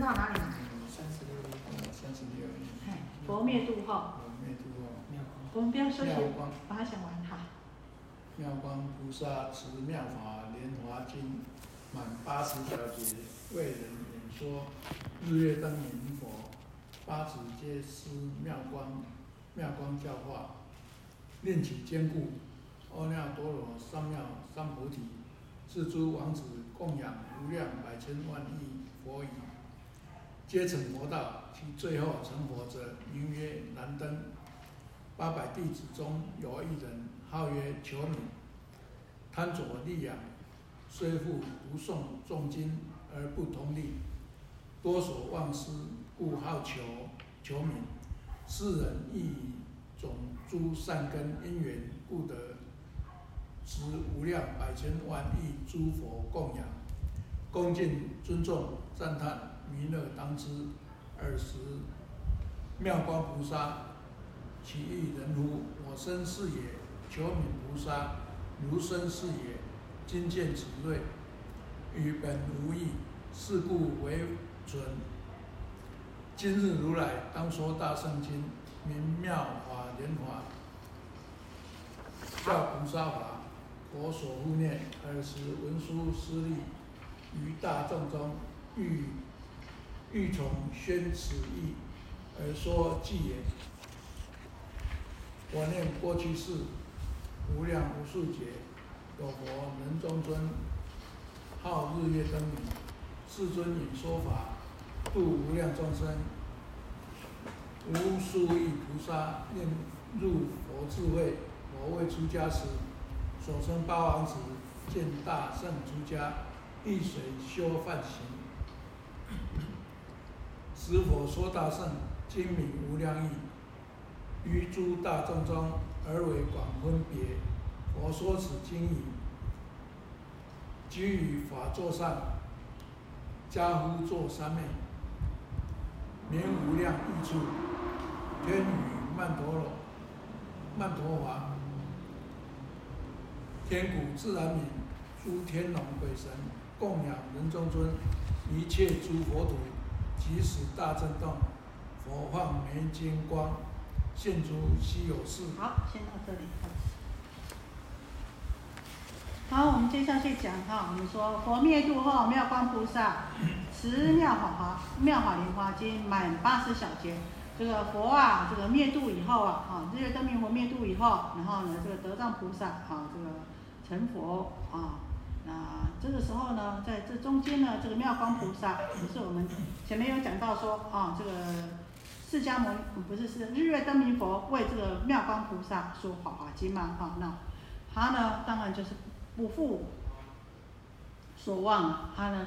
升到哪里？三十六亿，三十六亿。嘿，佛灭度后，佛灭度后，我们不要休息把它讲完哈。妙光菩萨持妙法莲华经满八十小节，为人演说日月灯明佛，八子皆施妙光，妙光教化，令其坚固。阿耨多罗三藐三菩提，是诸王子供养无量百千万亿佛已，皆成佛道。其最后成佛者，名曰燃灯。八百弟子中有一人，号曰求敏，贪着利养，虽复不诵诵经而不通利，多所忘失，故好求求敏。世人亦以种诸善根因缘，故得持无量百千万亿诸佛供养，恭敬尊重赞叹弥勒当知。尔时妙光菩萨。其意人乎？我身是也。求悯菩萨，如身是也。今见此瑞，与本无异。是故为准。今日如来当说大圣经，名妙法莲华，教菩萨法。佛所护念。尔时文殊师利于大众中，欲欲从宣此意，而说偈言。我念过去世无量无数劫，有佛能中尊，号日月灯明，世尊引说法，度无量众生。无数亿菩萨念入佛智慧，我未出家时，所生八王子见大圣出家，一水修梵行，使佛说大圣精明无量意。于诸大众中，而为广分别。佛说此经已，居于法座上，加夫作三昧，名无量益处。天雨曼陀罗，曼陀华，天鼓自然鸣，诸天龙鬼神供养人中尊，一切诸佛土，即使大震动，佛放眉金光。现出稀有事。好，先到这里。好，我们接下去讲哈，我们说佛灭度后，妙光菩萨持妙法华妙法莲华经满八十小节。这个佛啊，这个灭度以后啊，啊日月灯明佛灭度以后，然后呢，这个得藏菩萨啊，这个成佛啊，那这个时候呢，在这中间呢，这个妙光菩萨，不是我们前面有讲到说啊，这个。释迦牟尼不是是日月灯明佛为这个妙光菩萨说法华经嘛？哈，那他呢，当然就是不负所望，他呢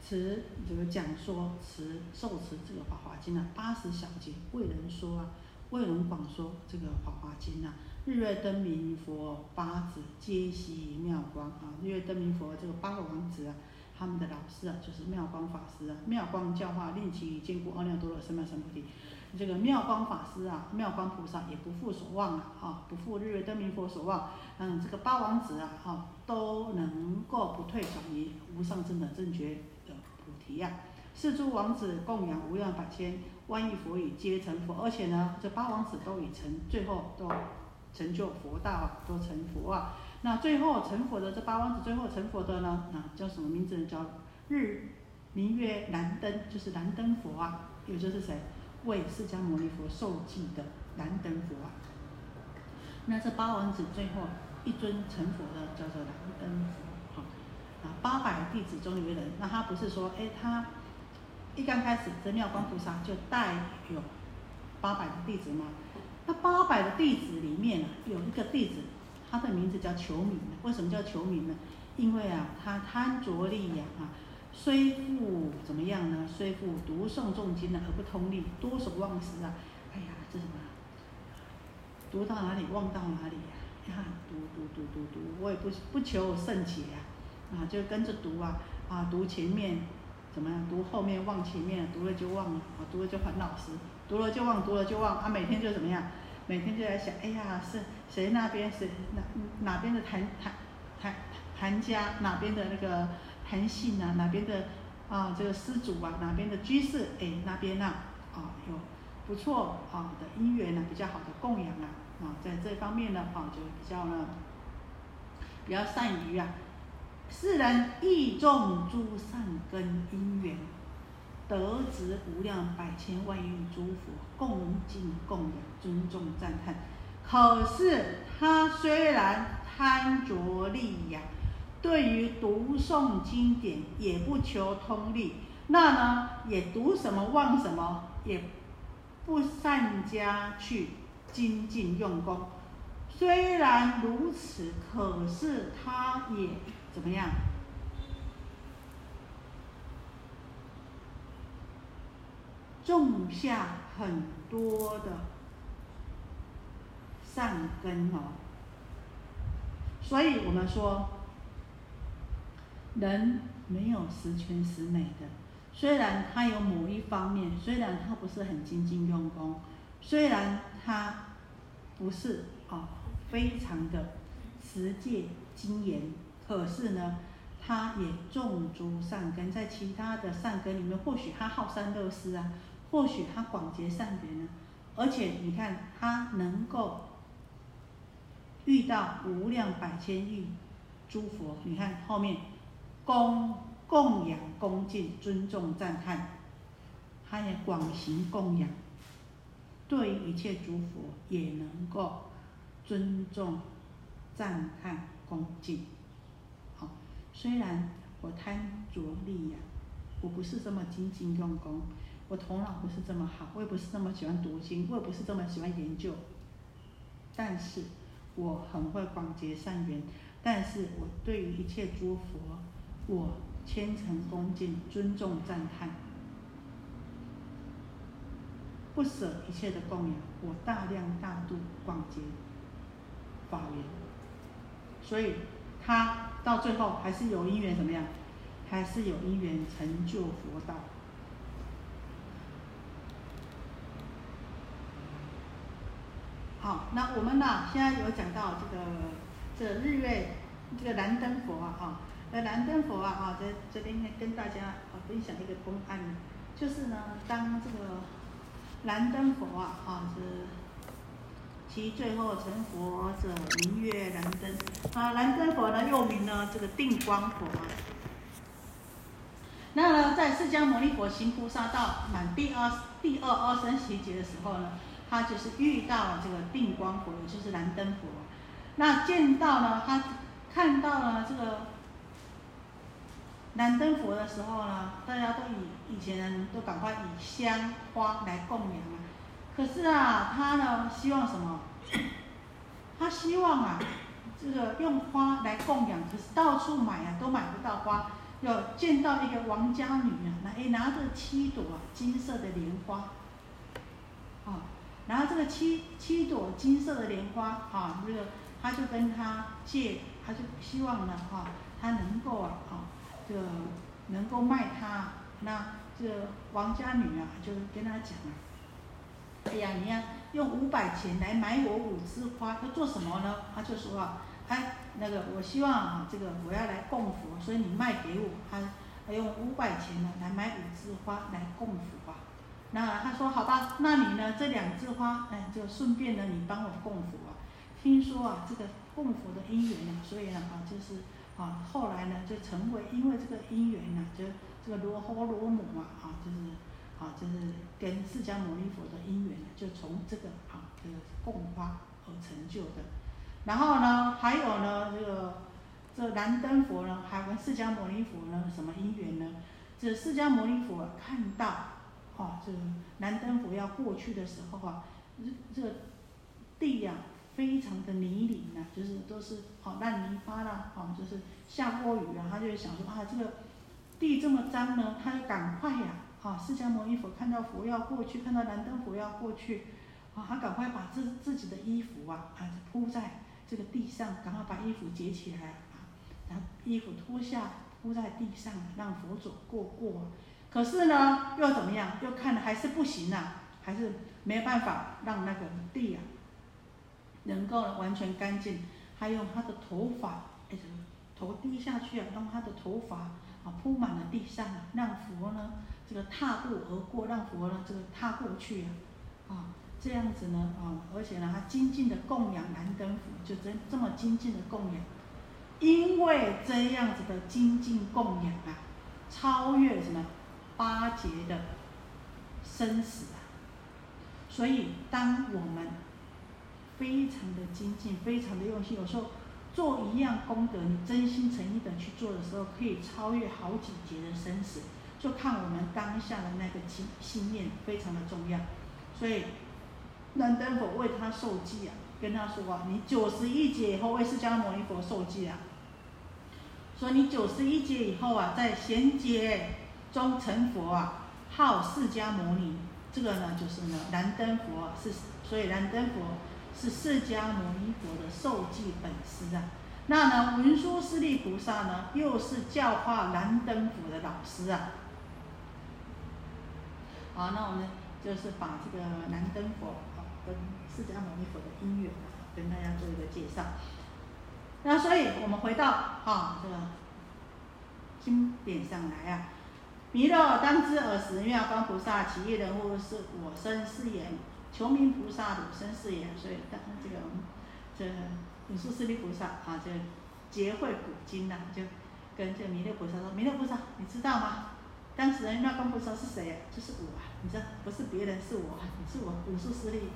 持这个讲说持受持这个法华经啊，八十小节为人说啊，为人广说这个法华经啊。日月灯明佛八子皆悉妙光啊，日月灯明佛这个八个王子啊，他们的老师啊，就是妙光法师啊，妙光教化令其坚固阿耨多罗三藐三菩提。这个妙光法师啊，妙光菩萨也不负所望啊，啊，不负日月灯明佛所望，嗯，这个八王子啊，哈，都能够不退转移无上正等正觉的菩提呀。四诸王子供养无量百千万亿佛已皆成佛，而且呢，这八王子都已成，最后都成就佛道啊，都成佛啊。那最后成佛的这八王子，最后成佛的呢，啊，叫什么名字呢？叫日名曰燃灯，就是燃灯佛啊，也就是谁？为释迦牟尼佛受记的燃灯佛啊，那这八王子最后一尊成佛的叫做燃灯佛，哈啊八百弟子中有一人，那他不是说，哎他一刚开始这妙光菩萨就带有八百的弟子吗？那八百的弟子里面啊，有一个弟子，他的名字叫求名，为什么叫求名呢？因为啊，他贪着利养啊。虽富怎么样呢？虽富读诵重经呢，而不通利，多所忘失啊！哎呀，这什么？读到哪里忘到哪里呀？读读读读读，我也不不求甚解啊！啊，就跟着读啊啊，读前面怎么样？读后面忘前面，读了就忘了啊，读了就很老师，读了就忘，读了就忘啊！每天就怎么样？每天就在想，哎呀，是谁那边谁哪哪边的谭谭谭谭家哪边的那个。韩信啊，哪边的啊，这个施主啊，哪边的居士，哎，那边呢，啊，有不错啊的姻缘呢，比较好的供养啊，啊，在这方面呢，啊，就比较呢，比较善于啊，世人益众诸善根因缘，得值无量百千万亿诸佛共敬供养，尊重赞叹。可是他虽然贪着利呀。对于读诵经典也不求通利，那呢也读什么忘什么，也不善加去精进用功。虽然如此，可是他也怎么样？种下很多的善根哦。所以我们说。人没有十全十美的，虽然他有某一方面，虽然他不是很精进用功，虽然他不是啊非常的持戒精严，可是呢，他也种诸善根，在其他的善根里面，或许他好善乐施啊，或许他广结善缘呢，而且你看他能够遇到无量百千亿诸佛，你看后面。供供养、恭敬、尊重、赞叹，他也广行供养，对一切诸佛也能够尊重、赞叹、恭敬。好，虽然我贪着利呀，我不是这么精进用功，我头脑不是这么好，我也不是这么喜欢读经，我也不是这么喜欢研究，但是我很会广结善缘，但是我对于一切诸佛。我虔诚恭敬、尊重赞叹，不舍一切的供养，我大量大度广结法缘，所以他到最后还是有因缘怎么样？还是有因缘成就佛道。好，那我们呢？现在有讲到这个这日月这个燃灯佛啊，哈。那燃灯佛啊，哈，在这边跟大家啊分享一个公案，就是呢，当这个燃灯佛啊，哈是其最后成佛者，明月燃灯啊，燃灯佛呢又名呢这个定光佛啊。那呢，在释迦牟尼佛行菩萨道满第二第二阿僧祇劫的时候呢，他就是遇到了这个定光佛，也就是燃灯佛。那见到呢，他看到了这个。燃灯佛的时候呢，大家都以以前人都赶快以香花来供养啊。可是啊，他呢希望什么？他希望啊，这个用花来供养，可是到处买啊都买不到花。有见到一个王家女啊，拿拿着七朵金色的莲花，啊，然后这个七七朵金色的莲花啊，这个他就跟他借，他就希望呢，哈，他能够啊，啊。这个能够卖他，那这王家女啊，就跟他讲啊，哎呀，你要用五百钱来买我五枝花，要做什么呢？他就说啊，哎，那个我希望啊，这个我要来供佛，所以你卖给我，他用五百钱呢来买五枝花来供佛。那他说好吧，那你呢这两枝花，哎，就顺便呢你帮我供佛啊。听说啊，这个供佛的因缘呢，所以呢啊就是。啊，后来呢，就成为因为这个因缘呢，就这个罗侯罗母啊，啊，就是啊，就是跟释迦牟尼佛的因缘，就从这个啊，这个供花而成就的。然后呢，还有呢，这个这燃灯佛呢，还跟释迦牟尼佛呢，什么因缘呢？这释迦牟尼佛看到，啊，这个燃灯佛要过去的时候啊，这这地呀。非常的泥泞啊，就是都是好烂泥巴啦，好就是下过雨啊，他就想说啊，这个地这么脏呢，他要赶快呀，啊，释迦牟尼佛看到佛要过去，看到燃灯佛要过去，啊，他赶快把自自己的衣服啊，啊铺在这个地上，赶快把衣服解起来啊，然后衣服脱下铺在地上，让佛祖过过。可是呢，又怎么样？又看还是不行啊，还是没办法让那个地啊。能够完全干净，还有他的头发，哎，头低下去啊，用他的头发啊铺满了地上，让佛呢这个踏步而过，让佛呢这个踏过去啊，啊这样子呢啊，而且呢他精进的供养燃灯佛，就这这么精进的供养，因为这样子的精进供养啊，超越什么八劫的生死啊，所以当我们非常的精进，非常的用心，有时候。做一样功德，你真心诚意的去做的时候，可以超越好几劫的生死。就看我们当下的那个心心念非常的重要。所以，南灯佛为他受记啊，跟他说啊，你九十一劫以后为释迦牟尼佛受记啊。说你九十一劫以后啊，在贤劫中成佛啊，号释迦牟尼。这个呢，就是呢，燃灯佛是，所以燃灯佛。是释迦牟尼佛的受记本师啊，那呢文殊师利菩萨呢，又是教化燃灯佛的老师啊。好，那我们就是把这个燃灯佛啊跟释迦牟尼佛的因缘，跟大家做一个介绍。那所以我们回到啊这个经典上来啊，弥勒当知尔时妙光菩萨起意人物是我身是言。求名菩萨汝身是言，所以当这个这文殊师利菩萨啊，就结会古今呐，就跟这弥勒菩萨说：“弥勒菩萨，你知道吗？当时人妙光菩萨是谁呀？就是我啊！你知道不是别人，是我，你是我文殊师利。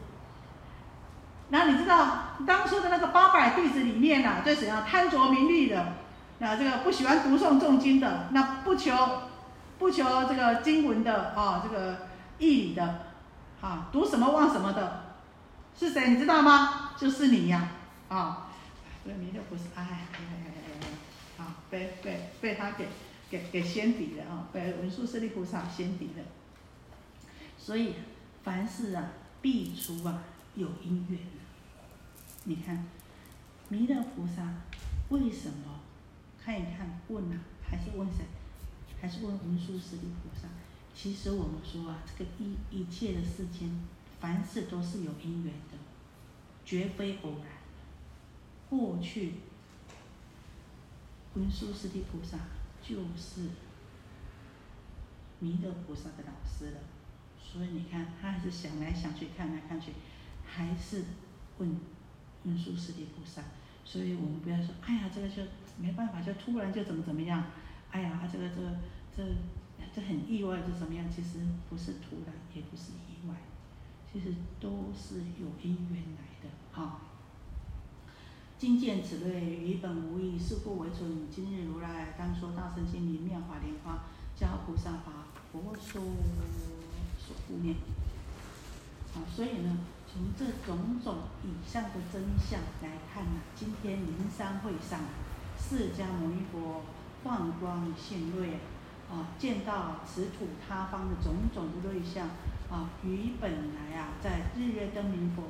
那你知道当初的那个八百弟子里面呐，最怎样贪着名利的，那这个不喜欢读诵重经的，那不求不求这个经文的啊，这个义理的。”啊，读什么忘什么的，是谁？你知道吗？就是你呀！啊，所以弥勒菩萨，哎哎哎哎哎，啊，被被被他给给给先敌了啊，被文殊师利菩萨先敌了。所以凡事啊，必出啊有因缘。你看，弥勒菩萨为什么？看一看，问啊，还是问谁？还是问文殊师利菩萨？其实我们说啊，这个一一切的世间，凡事都是有因缘的，绝非偶然。过去文殊师利菩萨就是弥勒菩萨的老师了，所以你看，他还是想来想去，看来看去，还是问文殊师利菩萨。所以我们不要说，哎呀，这个就没办法，就突然就怎么怎么样，哎呀，这个这个这。这很意外，是怎么样？其实不是突然，也不是意外，其实都是有因缘来的。哈，今见此类于本无意，是故为准。今日如来当说大圣经里妙法莲花，教菩萨法，佛说所护念。啊，所以呢，从这种种以上的真相来看呢，今天灵山会上，释迦牟尼佛放光现瑞。啊，见到此土他方的种种的瑞相，啊，与本来啊在日月灯明佛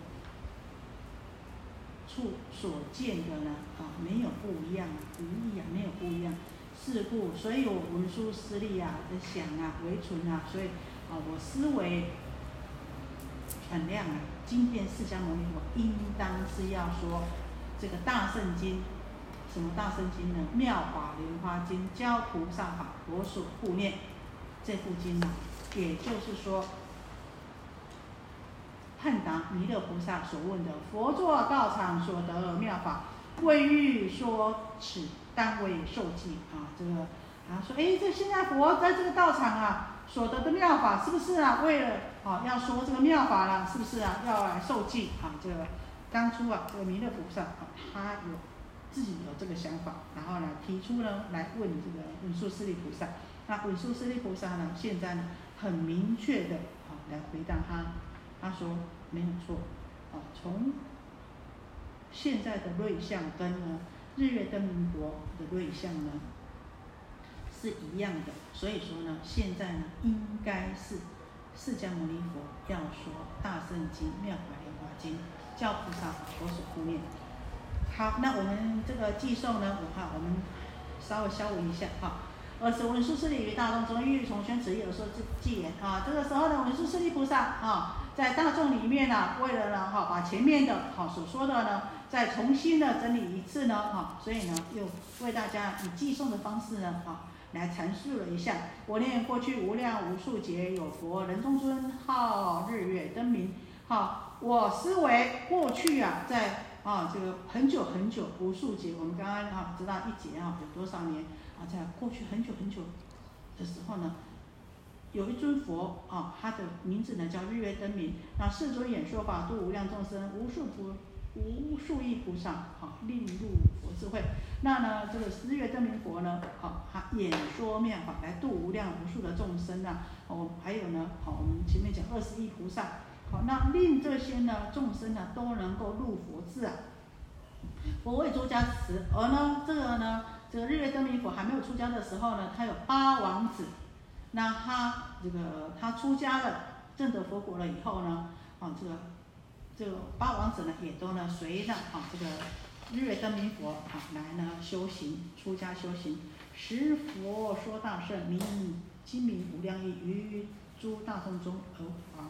处所见的呢，啊，没有不一样，无异啊，没有不一样。是故，所以我文殊师利啊的想啊为存啊，所以啊我思维很亮啊。今天释迦牟尼佛应当是要说这个大圣经。什么大圣经呢？妙法莲花经教菩萨法，佛所护念。这部经呢，也就是说，汉达弥勒菩萨所问的佛作道场所得妙法，未欲说此，但为受记啊。这个啊说，哎，这现在佛在这个道场啊所得的妙法，是不是啊？为了啊要说这个妙法了，是不是啊？要来受记啊？这个当初啊，这个弥勒菩萨啊，他有。自己有这个想法，然后呢，提出呢来问这个文殊师利菩萨。那文殊师利菩萨呢，现在呢很明确的啊来回答他，他说没有错，啊从现在的瑞相跟呢日月灯明国的瑞相呢是一样的，所以说呢现在呢应该是释迦牟尼佛要说大圣经妙法莲华经，教菩萨佛所护念。好，那我们这个寄送呢，我哈，我们稍微消文一下哈。二是文殊师利于大众中欲从宣此意而说这偈言啊。这个时候呢，文殊师利菩萨啊，在大众里面呢，为了呢哈把前面的哈所说的呢再重新的整理一次呢哈，所以呢又为大家以寄送的方式呢哈来阐述了一下。我念过去无量无数劫有佛人中尊号日月灯明，好，我思维过去啊在啊这个很久很久无数劫，我们刚刚啊知道一劫啊有多少年啊，在过去很久很久的时候呢。有一尊佛啊，他的名字呢叫日月灯明，那世尊演说法度无量众生，无数菩无数亿菩萨啊，令入佛智慧。那呢，这个日月灯明佛呢，好，他演说妙法来度无量无数的众生啊。哦，还有呢，好，我们前面讲二十亿菩萨，好，那令这些呢众生呢都能够入佛智啊。佛为诸家持，而呢这个呢，这个日月灯明佛还没有出家的时候呢，他有八王子。那他这个他出家了，证得佛果了以后呢，啊，这个这个八王子呢也都呢随着啊这个日月灯明佛啊来呢修行出家修行，十佛说大圣名精明无量意于诸大众中而啊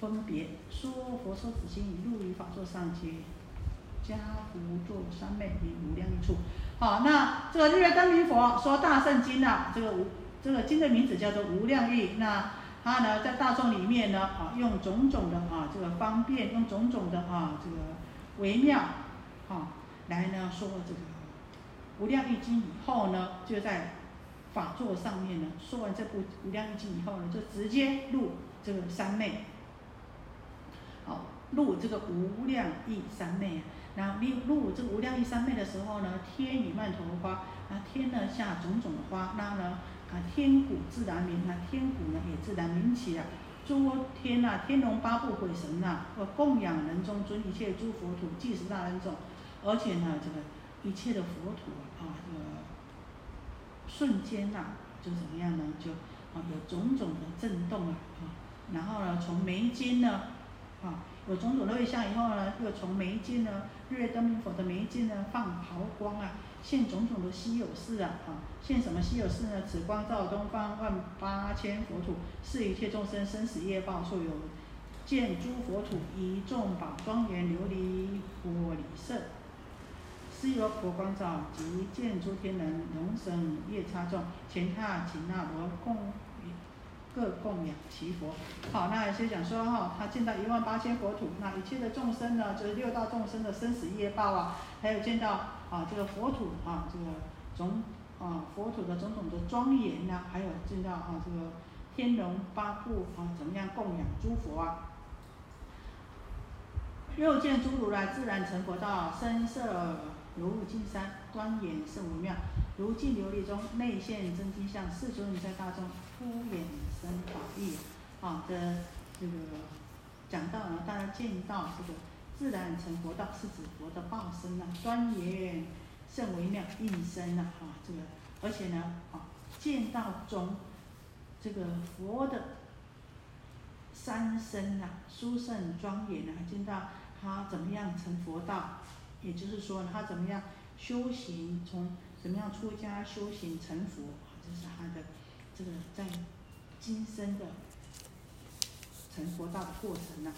分别说佛说子心以入于法座上皆加福作三昧名无量处。好，那这个日月灯明佛说大圣经啊，这个无。这个经的名字叫做无量义，那它呢在大众里面呢，啊，用种种的啊这个方便，用种种的啊这个微妙，啊来呢说这个无量义经以后呢，就在法座上面呢说完这部无量义经以后呢，就直接入这个三昧，好入这个无量意三昧，然后入入这个无量意三昧的时候呢，天与曼陀花，啊天呢下种种的花，那呢。啊，天鼓自然鸣，啊，天鼓呢也自然鸣起了。诸天呐，天龙八部鬼神呐，或供养人中尊，一切诸佛土，即是大人种。而且呢，这个一切的佛土啊，这个瞬间呐，就怎么样呢？就啊，有种种的震动啊，啊，然后呢，从眉间呢，啊，有种种的位相以后呢，又从眉间呢，日月灯明佛的眉间呢，放毫光啊。现种种的稀有事啊，啊，现什么稀有事呢？此光照东方万八千佛土，是一切众生生死业报处有见诸佛土一众宝庄严琉璃玻璃色，是由佛光照及见诸天人龙神夜叉众前踏紧那罗共各供养其佛。好，那有些讲说哈，他见到一万八千佛土，那一切的众生呢，就是六道众生的生死业报啊，还有见到。啊，这个佛土啊，这个种啊佛土的种种的庄严呐，还有见到啊这个天龙八部啊，怎么样供养诸佛啊？又见诸如来自然成佛道，身色犹如金山，端严甚微妙，如镜琉璃中内现真金像，世尊在大众敷衍生法义啊的这个讲到呢，大家见到这个。自然成佛道是指佛的报身呐，端严甚微妙应身呐，哈，这个而且呢，啊，见到中这个佛的三身呐，殊胜庄严呐，见到他怎么样成佛道，也就是说他怎么样修行，从怎么样出家修行成佛，这是他的这个在今生的成佛道的过程呢。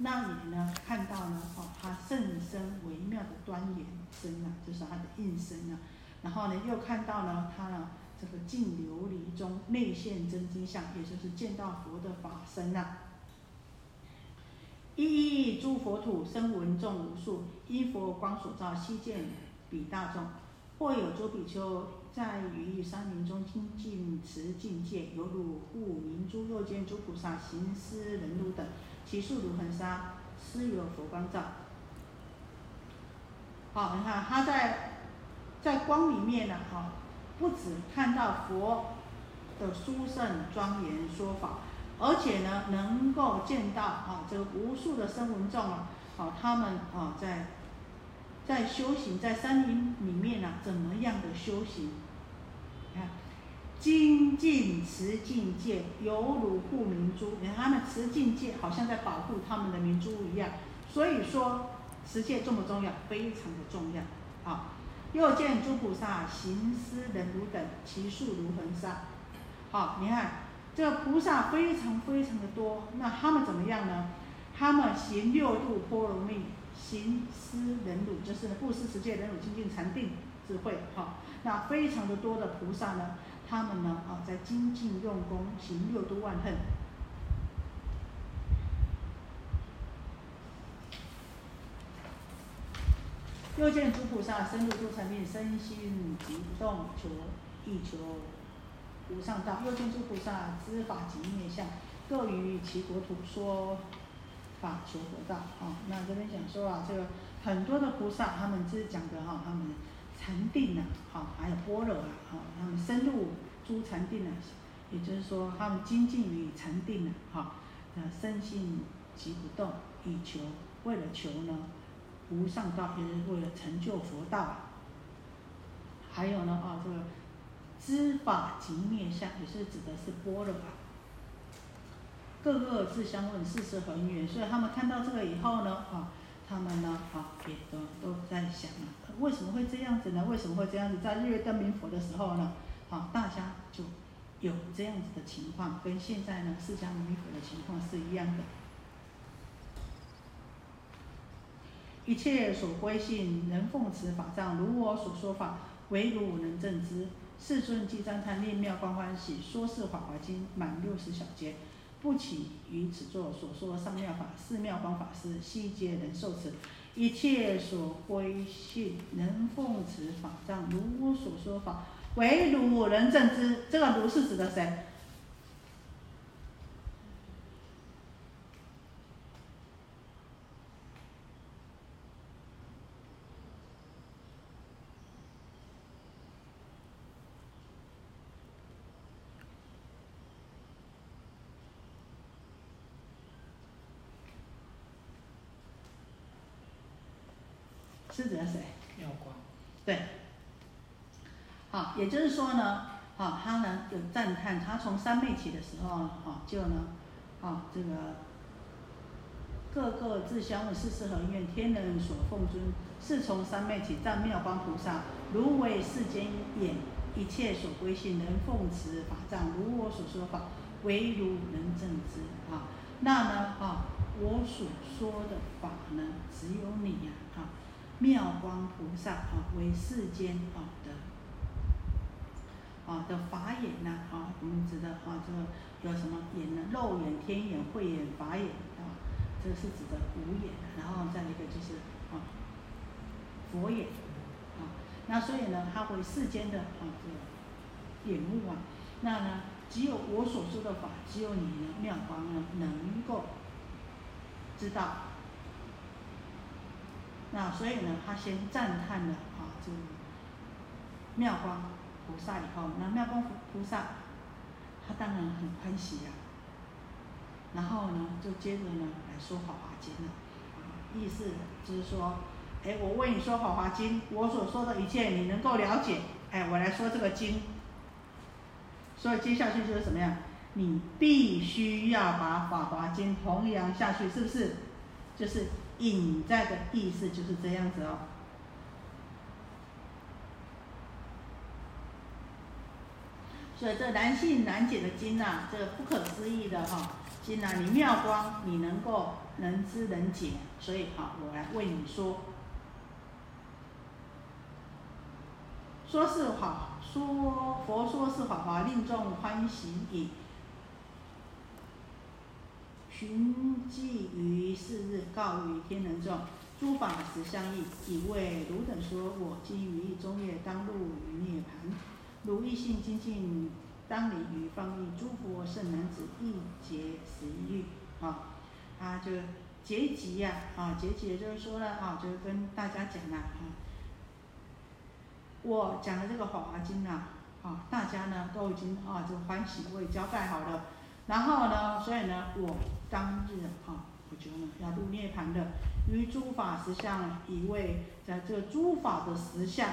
那你呢？看到呢？哦，他甚深微妙的端严身啊，就是他的应身啊。然后呢，又看到呢，他呢这个净琉璃中内现真金相，也就是见到佛的法身啊。一一诸佛土生闻众无数，依佛光所照，悉见彼大众。或有诸比丘在于山林中听净持境界，犹如护明珠；又见诸菩萨行施人如等。其数如恒沙，施有佛光照。好，你看他在在光里面呢，哈，不止看到佛的殊胜庄严说法，而且呢，能够见到啊，这个无数的声闻众啊，好，他们啊，在在修行，在山林里面呢，怎么样的修行？看。精进持境界，犹如护明珠。你看他们持境界，好像在保护他们的明珠一样。所以说，持戒重不重要？非常的重要。好，又见诸菩萨行施忍辱等，其数如恒沙。好，你看这个菩萨非常非常的多，那他们怎么样呢？他们行六度波罗蜜，行施忍辱，就是布施持戒忍辱精进禅定智慧，哈，那非常的多的菩萨呢，他们呢，啊，在精进用功行六度万恨。又见诸菩萨深入诸禅定，身心即不动，求亦求无上道。又见诸菩萨知法及灭相，各于其国土说法求佛道。啊，那这边讲说啊，这个很多的菩萨，他们是讲的哈，他们禅定啊，好，还有般若啊，好，他们深入诸禅定啊，也就是说，他们精进于禅定啊，好，呃，身心即不动，以求为了求呢。无上道也是为了成就佛道，啊还有呢啊，这个知法即灭相也是指的是般若啊。各个自相问，事事恒远，所以他们看到这个以后呢啊，他们呢啊也都都在想，为什么会这样子呢？为什么会这样子？在日月灯明佛的时候呢，啊，大家就有这样子的情况，跟现在呢释迦牟尼佛的情况是一样的。一切所归信，能奉持法藏，如我所说法，唯汝能证之。世尊即赞叹，念妙光欢喜，说是法华经满六十小节，不起于此座所说上妙法，四妙方法师悉皆能受持。一切所归信，能奉持法藏，如我所说法，唯汝能证之。这个如是指的谁？是指的谁？妙光。对。好，也就是说呢，好，他呢有赞叹，他从三昧起的时候，好，就呢，好，这个各个自相问，世事恒愿，天人所奉尊，是从三昧起赞妙光菩萨，如为世间眼，一切所归信，能奉持法藏，如我所说法，唯如能证之。啊，那呢，啊，我所说的法呢，只有你呀，啊。妙光菩萨啊，为世间啊的啊的法眼呐啊，我们指的啊这个有什么眼呢？肉眼、天眼、慧眼、法眼啊，这是指的五眼。然后再一个就是啊佛眼啊，那所以呢，它为世间的啊这个眼目啊，那呢，只有我所说的法，只有你呢妙光呢能够知道。那所以呢，他先赞叹了啊，这个妙光菩萨以后，那妙光菩萨他当然很欢喜呀。然后呢，就接着呢来说《法华经》了，意思就是说，哎，我为你说《法华经》，我所说的一切你能够了解，哎，我来说这个经。所以接下去就是什么样？你必须要把《法华经》弘扬下去，是不是？就是。隐在的意思就是这样子哦，所以这难信难解的经呐，这不可思议的哈经呐，你妙光你能够能知能解，所以好，我来为你说，说是好说佛说是法华令众欢喜矣。寻迹于是日，告于天人众，诸法实相异，以为汝等说，我今于意中夜，当入于涅盘。如一性精进，当离于方义。诸佛圣男子，一结十欲。啊，啊，就结集呀，啊，结集就是说呢，啊，就是跟大家讲了，啊，我讲的这个《法华经》呢，啊，大家呢都已经啊，就欢喜，我也交代好了。然后呢，所以呢，我。当日啊，我就呢要入涅盘的，于诸法实相以为在这个诸法的实相，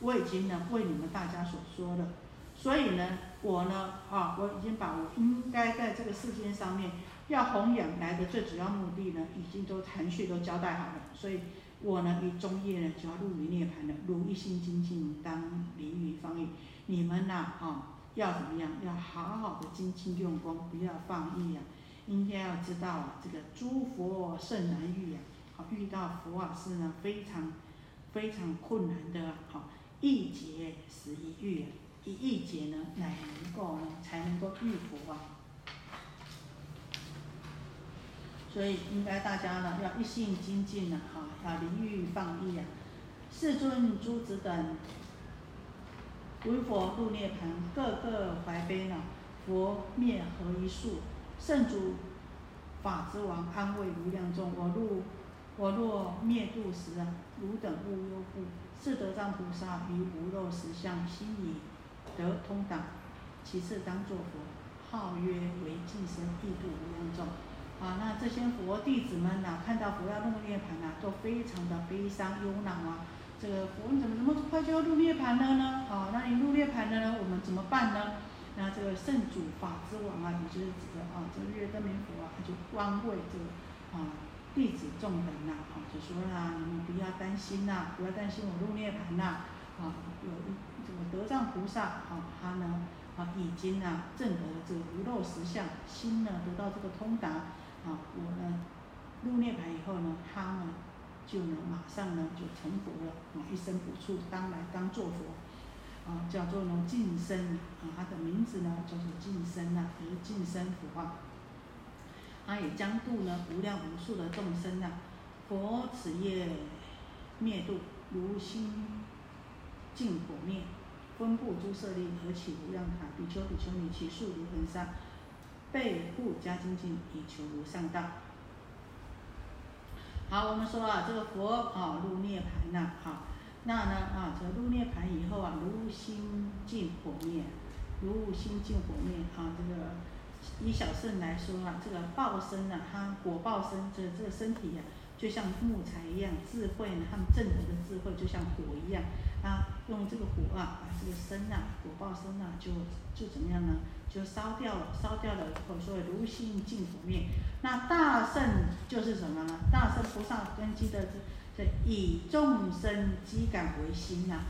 我已经呢为你们大家所说了。所以呢，我呢啊，我已经把我应该在这个世间上面要弘扬来的最主要目的呢，已经都含蓄都交代好了。所以，我呢于中夜呢就要入于涅盘了。如一心精进，当离于方域。你们呐啊，要怎么样？要好好的精进用功，不要放逸呀。应该要知道啊，这个诸佛甚难遇呀。好，遇到佛啊是呢非常非常困难的。好，一劫十一遇，一一劫呢乃能够呢才能够遇佛啊。所以应该大家呢要一心精进呢，哈，要离欲放逸啊。世尊诸子等，为佛入涅盘，个个怀悲呢。佛灭何一数？圣主法之王安慰无量众。我入我若灭度时啊，汝等勿忧怖。是得藏菩萨于无漏实相，心已得通达。其次当作佛，号曰为净身，亦度无量众。啊，那这些佛弟子们呐，看到佛要入涅盘呐，都非常的悲伤忧恼啊。这个佛你怎么这么快就要入涅盘了呢？啊，那你入涅盘了呢，我们怎么办呢？那这个圣主法之王啊，也就是指的啊，这个月灯明佛啊，他就安慰这个啊弟子众人呐，啊，就说啦，你们不要担心呐，不要担心我入涅盘呐，啊，有这个德藏菩萨啊，他呢啊已经啊证得了这个无漏实相，心呢得到这个通达。啊，我呢入涅盘以后呢，他呢就能马上呢就成佛了，啊，一生不处，当来当作佛，啊，叫做呢净身，啊，他的名字呢叫做净身呐，就是净身佛啊。他也将度呢无量无数的众生呐，佛此业灭度，如心尽火灭，分布诸舍利，何起无量塔，比丘比丘尼，其数如恒沙。背护加精进，以求无上道。好，我们说啊，这个佛啊入涅盘呐，好，那呢啊，这入涅盘以后啊，如心尽火灭，如心尽火灭啊，这个以小圣来说啊，这个报身啊，它果报身这这个身体呀，就像木材一样，智慧呢，他们正德的智慧就像火一样，啊，用这个火啊，把这个身呐，果报身呐，就就怎么样呢？就烧掉了，烧掉了以后，所以如心尽火灭。那大圣就是什么呢？大圣菩萨根基的这这以众生积感为心呐，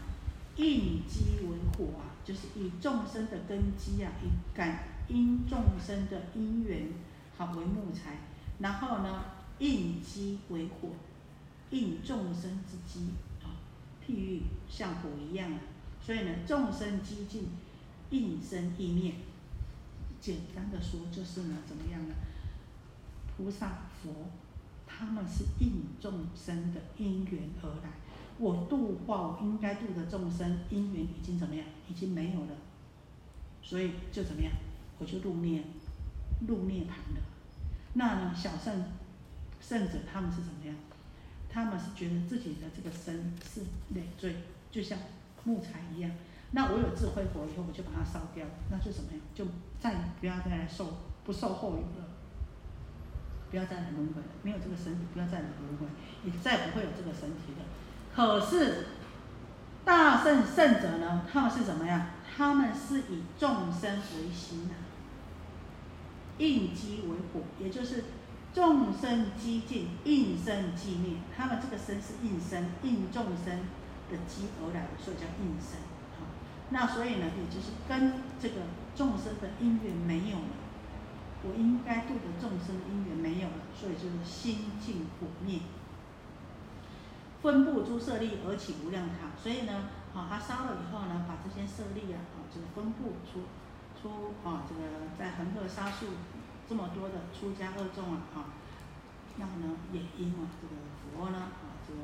应积为火啊，就是以众生的根基啊，以感因众生的因缘好为木材，然后呢，应机为火，应众生之机啊，譬喻像火一样啊。所以呢，众生机尽，应生亦灭。简单的说就是呢，怎么样呢？菩萨佛，他们是应众生的因缘而来。我度化我应该度的众生，因缘已经怎么样？已经没有了，所以就怎么样？我就入灭，入涅盘的。那呢，小圣圣者他们是怎么样？他们是觉得自己的这个身是累赘，就像木材一样。那我有智慧佛以后，我就把它烧掉，那就怎么样？就再不要再来受不受后有了，不要再来轮回了，没有这个身体，不要再来轮回，也再不会有这个身体了。可是大圣圣者呢？他们是怎么样？他们是以众生为心啊，应机为火，也就是众生机尽，应生寂灭。他们这个生是应生，应众生的机而来的，所以叫应生。那所以呢，也就是跟这个众生的因缘没有了，我应该度的众生因缘没有了，所以就是心尽火灭，分布诸舍利而起无量塔。所以呢，好，他烧了以后呢，把这些舍利啊，啊，就分布出出啊，这个在恒河沙数这么多的出家恶众啊，啊，那么呢也因啊这个佛呢，啊，这个。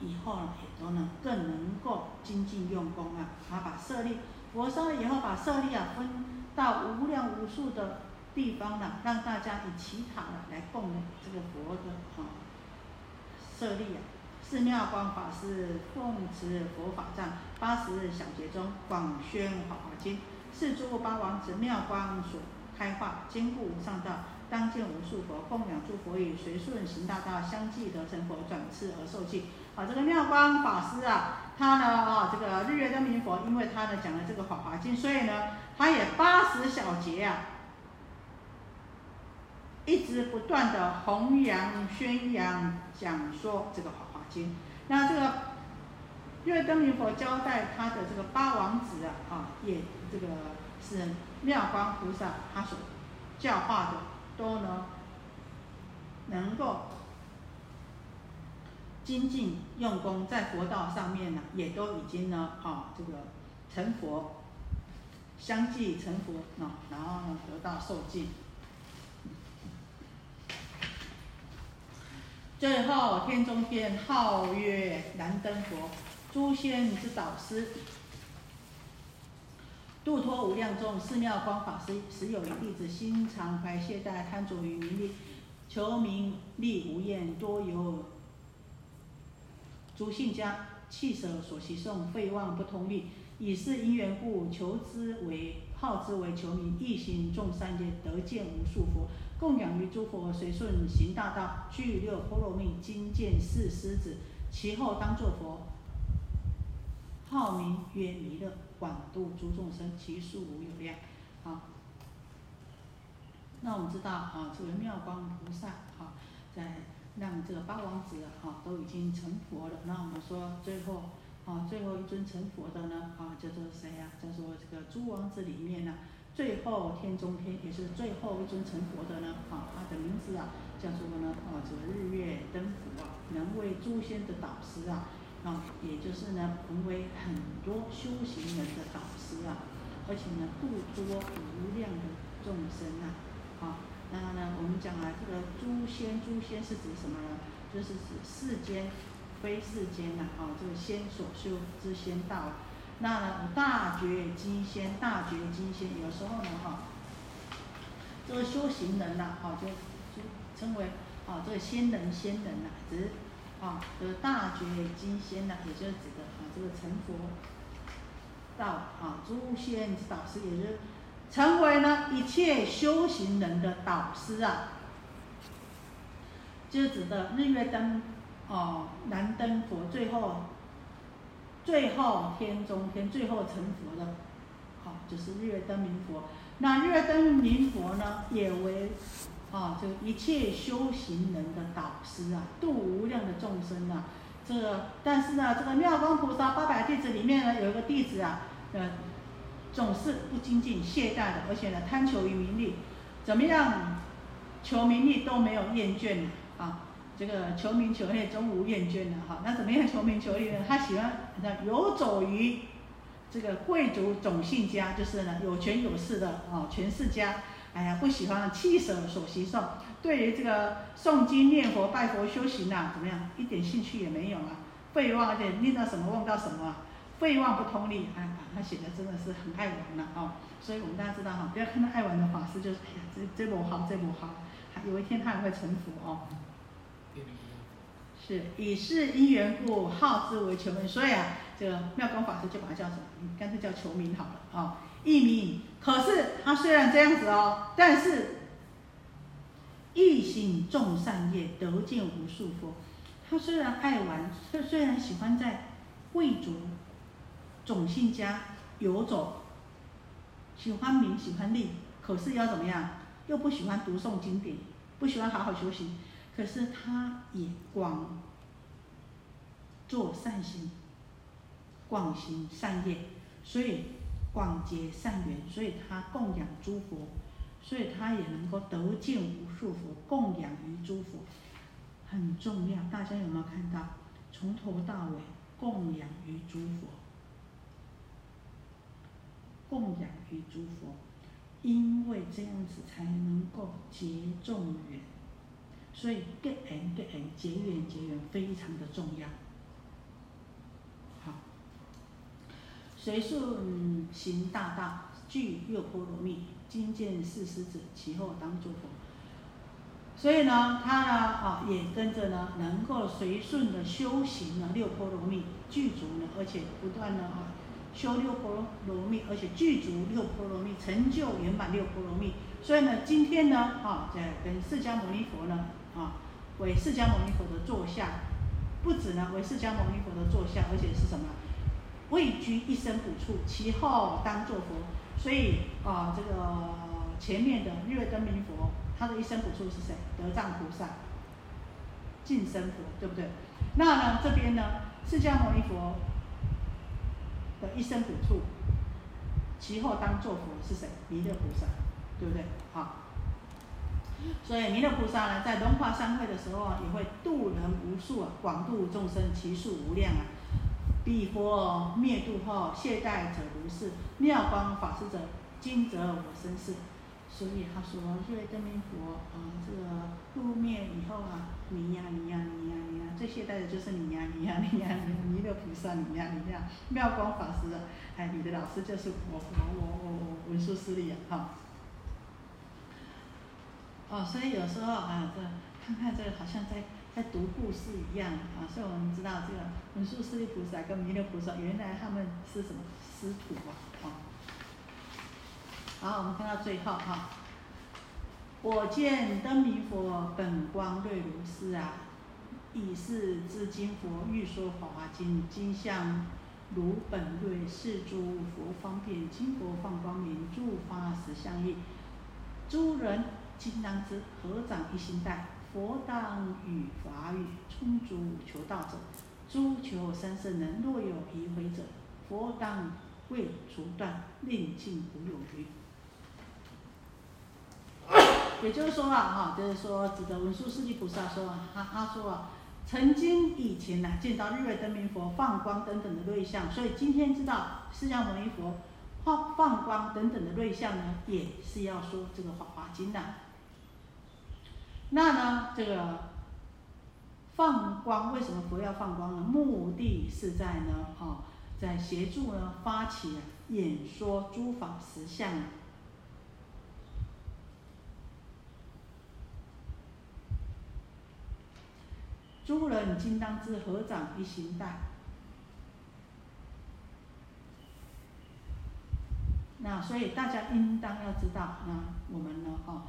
以后呢也都能更能够精进用功啊！啊，把舍利佛说以后，把舍利啊分到无量无数的地方呢，让大家以其他的来供这个佛的啊舍利啊。寺庙光法师奉持佛法藏八十日小节中广宣法经，四诸八王子妙光所开化，坚固无上道，当见无数佛供养诸佛语，随顺行大道，相继得成佛，转世而受记。啊，这个妙光法师啊，他呢啊，这个日月灯明佛，因为他呢讲了这个《法华经》，所以呢，他也八十小节啊，一直不断的弘扬、宣扬、讲说这个《法华经》。那这个月灯明佛交代他的这个八王子啊，啊，也这个是妙光菩萨他所教化的，都呢能够精进用功，在佛道上面呢，也都已经呢，啊，这个成佛，相继成佛啊，然后呢得到受尽。最后天中天号曰燃灯佛，诸仙之导师，度脱无量众。寺庙光法师时有一弟子，心常怀懈怠，贪着于名利，求名利无厌，多有诸信家弃舍所习诵，废忘不通利，以是因缘故，求之为好之为求名，一心众善业，得见无数佛。供养于诸佛，随顺行大道，具六波罗蜜，金见四狮子，其后当作佛，号名曰弥勒，广度诸众生，其数无有量。好，那我们知道啊，这个妙光菩萨啊，在让这个八王子啊都已经成佛了。那我们说最后啊，最后一尊成佛的呢啊，叫做谁呀？叫做这个诸王子里面呢。最后天中天也是最后一尊成佛的呢，啊，他的名字啊叫做呢，啊，这个日月灯佛啊，能为诸仙的导师啊，啊，也就是呢，成为很多修行人的导师啊，而且呢，度多无量的众生啊，好，那呢，我们讲啊，这个诸仙，诸仙是指什么呢？就是指世间非世间呐，啊，这个仙所修之仙道。那呢，大觉金仙，大觉金仙，有时候呢，哈，这个修行人呐，哈，就就称为啊，这个仙人，仙人呐，只是啊，得大觉金仙呐，也就是指的啊，这个成佛道啊，诸仙导师，也就是成为呢一切修行人的导师啊，就是指的日月灯哦，燃灯佛，最后。最后天中天，最后成佛的，好，就是日月灯明佛。那日月灯明佛呢，也为啊，这一切修行人的导师啊，度无量的众生啊。这，但是呢，这个妙光菩萨八百弟子里面呢，有一个弟子啊，呃，总是不精进、懈怠的，而且呢，贪求于名利，怎么样求名利都没有厌倦啊。这个求名求利终无厌倦的哈，那怎么样求名求利呢？他喜欢那游走于这个贵族种姓家，就是呢有权有势的哦权势家。哎呀，不喜欢弃舍所习诵，对于这个诵经念佛拜佛修行啊，怎么样一点兴趣也没有啊？废忘，而且念到什么忘到什么，啊废忘不通力。哎，他写的真的是很爱玩了哦。所以我们大家知道哈，不要看到爱玩的法师，就是哎呀这这不好这不好，有一天他也会成佛哦。是以是因缘故，好之为求名。所以啊，这个妙光法师就把它叫什么？干脆叫求名好了啊，一名。可是他虽然这样子哦，但是一心种善业，得见无数佛。他虽然爱玩，他虽然喜欢在贵族种姓家游走，喜欢名，喜欢利，可是要怎么样？又不喜欢读诵经典，不喜欢好好修行。可是他也广做善行，广行善业，所以广结善缘，所以他供养诸佛，所以他也能够得见无数佛，供养于诸佛，很重要。大家有没有看到？从头到尾供养于诸佛，供养于诸佛，因为这样子才能够结众缘。所以跟人跟人结缘结缘非常的重要。好，随顺行大道，具六波罗蜜，今见四狮子，其后当作佛。所以呢，他呢啊也跟着呢，能够随顺的修行呢六波罗蜜，具足呢，而且不断的啊修六波罗蜜，而且具足六波罗蜜，成就圆满六波罗蜜。所以呢，今天呢啊在跟释迦牟尼佛呢。啊，为释迦牟尼佛的座下，不止呢为释迦牟尼佛的座下，而且是什么？位居一生补处，其后当作佛。所以啊，这个前面的日月灯明佛，他的一生补处是谁？德藏菩萨，净身佛，对不对？那呢这边呢，释迦牟尼佛的一生补处，其后当作佛是谁？弥勒菩萨，对不对？好，所以弥勒菩萨呢，在龙华三会的时候啊，也会度人无数啊，广度众生，其数无量啊。彼佛灭度后，懈怠者如是，妙光法师者，今则我身是。所以他说，日月灯明佛啊，这个度灭以后啊，你呀你呀你呀你呀，最懈怠的就是你呀你呀你呀，弥勒菩萨你呀你呀，妙光法师啊，哎，你的老师就是我我我我我文殊师利啊，哈。哦，所以有时候啊，这看看这个好像在在读故事一样啊，所以我们知道这个文殊师利菩萨跟弥勒菩萨，原来他们是什么师徒啊，啊。好，我们看到最后哈。我见灯明佛本光瑞如是啊，以是至今佛欲说法华经，今向如本瑞是诸佛方便，今佛放光明，诸法实相应。诸人今当知，合掌一心待，佛当与法语，充足求道者，诸求三圣人，若有疑悔者，佛当为除断，令尽无有余。也就是说啊，哈，就是说，指的文殊师利菩萨说，他他说啊，曾经以前呢，见到日月灯明佛放光等等的瑞相，所以今天知道释迦牟尼佛放放光等等的瑞相呢，也是要说这个《法华经》的。那呢，这个放光为什么佛要放光呢？目的是在呢，哈，在协助呢发起演说诸法实相。诸人今当知，合掌一心待。那所以大家应当要知道，那我们呢，哈，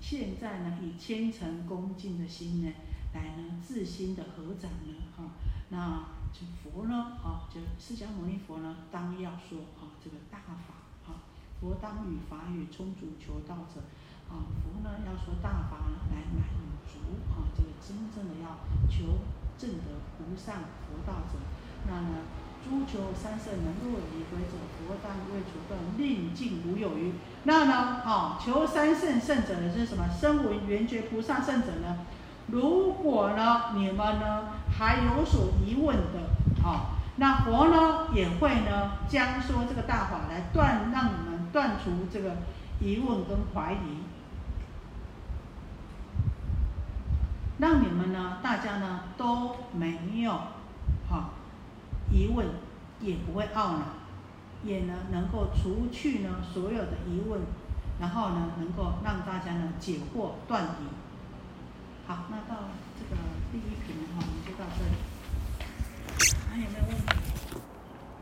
现在呢，以虔诚恭敬的心呢，来呢，自心的合掌呢，哈，那就佛呢，哈，就释迦牟尼佛呢，当要说哈，这个大法，哈，佛当与法语充足求道者，啊，佛呢要说大法来满。足啊，这个真正的要求正得无上佛道者，那呢，诸求三圣能若离归者，佛当为除断，令尽无有余。那呢，好，求三圣圣者的是什么？身为圆觉菩萨圣者呢？如果呢，你们呢还有所疑问的，啊，那佛呢也会呢将说这个大法来断，让你们断除这个疑问跟怀疑。让你们呢，大家呢都没有疑问，也不会懊恼，也呢能够除去呢所有的疑问，然后呢能够让大家呢解惑断疑。好，那到这个第一瓶的话，我们就到这里。还有没有问题？